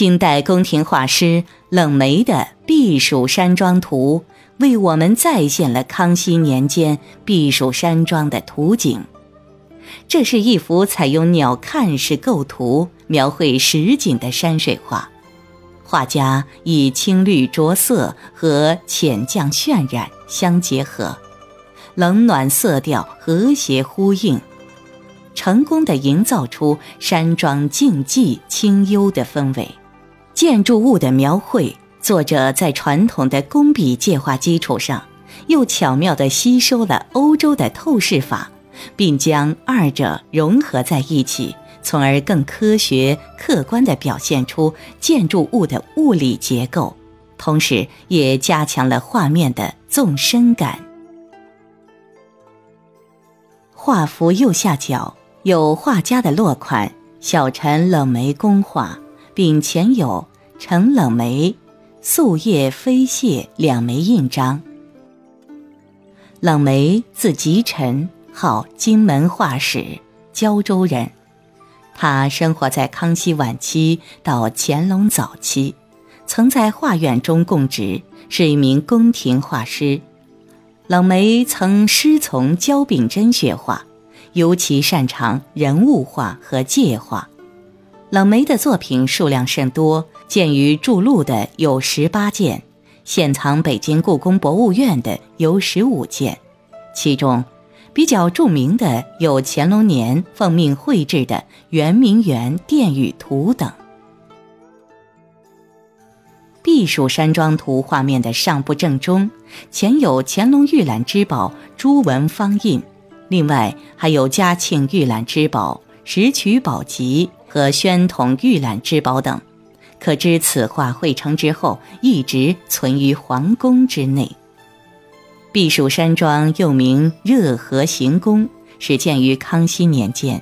清代宫廷画师冷梅的《避暑山庄图》为我们再现了康熙年间避暑山庄的图景。这是一幅采用鸟瞰式构图描绘实景的山水画，画家以青绿着色和浅绛渲染相结合，冷暖色调和谐呼应，成功的营造出山庄静寂清幽的氛围。建筑物的描绘，作者在传统的工笔借画基础上，又巧妙地吸收了欧洲的透视法，并将二者融合在一起，从而更科学、客观地表现出建筑物的物理结构，同时也加强了画面的纵深感。画幅右下角有画家的落款“小陈冷梅工画”，并前有。陈冷梅，素叶飞蟹两枚印章。冷梅字吉臣，号金门画史，胶州人。他生活在康熙晚期到乾隆早期，曾在画院中供职，是一名宫廷画师。冷梅曾师从焦秉真学画，尤其擅长人物画和界画。冷梅的作品数量甚多。鉴于著录的有十八件，现藏北京故宫博物院的有十五件，其中比较著名的有乾隆年奉命绘制的《圆明园殿宇图》等。避暑山庄图画面的上部正中，前有乾隆御览之宝朱文方印，另外还有嘉庆御览之宝、石渠宝笈和宣统御览之宝等。可知此画绘成之后，一直存于皇宫之内。避暑山庄又名热河行宫，始建于康熙年间，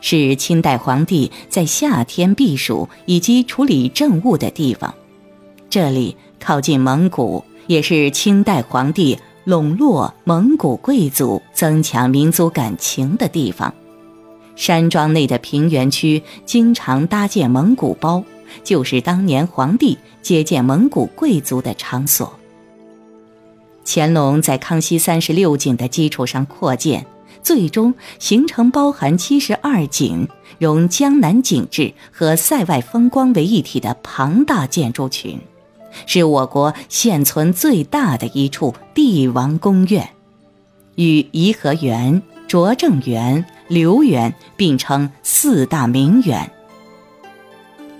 是清代皇帝在夏天避暑以及处理政务的地方。这里靠近蒙古，也是清代皇帝笼络蒙古贵族、增强民族感情的地方。山庄内的平原区经常搭建蒙古包。就是当年皇帝接见蒙古贵族的场所。乾隆在康熙三十六景的基础上扩建，最终形成包含七十二景、融江南景致和塞外风光为一体的庞大建筑群，是我国现存最大的一处帝王宫苑，与颐和园、拙政园、留园并称四大名园。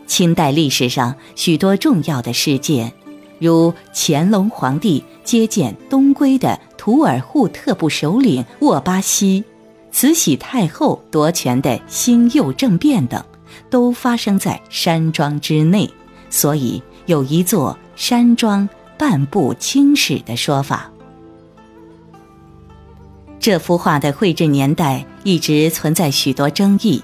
清代历史上许多重要的事件，如乾隆皇帝接见东归的图尔扈特部首领沃巴西，慈禧太后夺权的兴佑政变等，都发生在山庄之内，所以有一座山庄半部清史的说法。这幅画的绘制年代一直存在许多争议，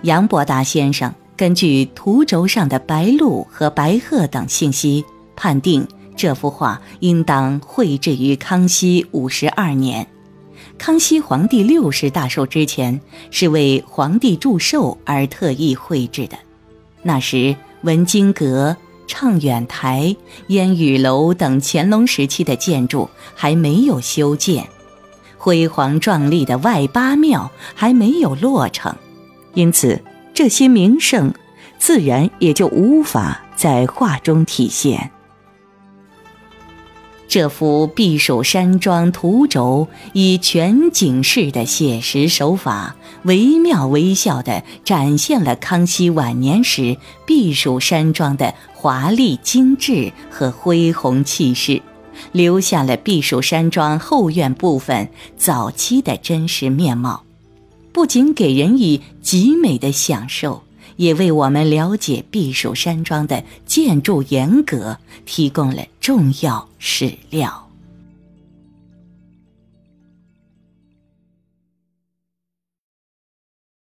杨伯达先生。根据图轴上的白鹭和白鹤等信息，判定这幅画应当绘制于康熙五十二年，康熙皇帝六十大寿之前，是为皇帝祝寿而特意绘制的。那时文津阁、畅远台、烟雨楼等乾隆时期的建筑还没有修建，辉煌壮丽的外八庙还没有落成，因此。这些名胜，自然也就无法在画中体现。这幅避暑山庄图轴，以全景式的写实手法，惟妙惟肖地展现了康熙晚年时避暑山庄的华丽精致和恢宏气势，留下了避暑山庄后院部分早期的真实面貌。不仅给人以极美的享受，也为我们了解避暑山庄的建筑严格提供了重要史料。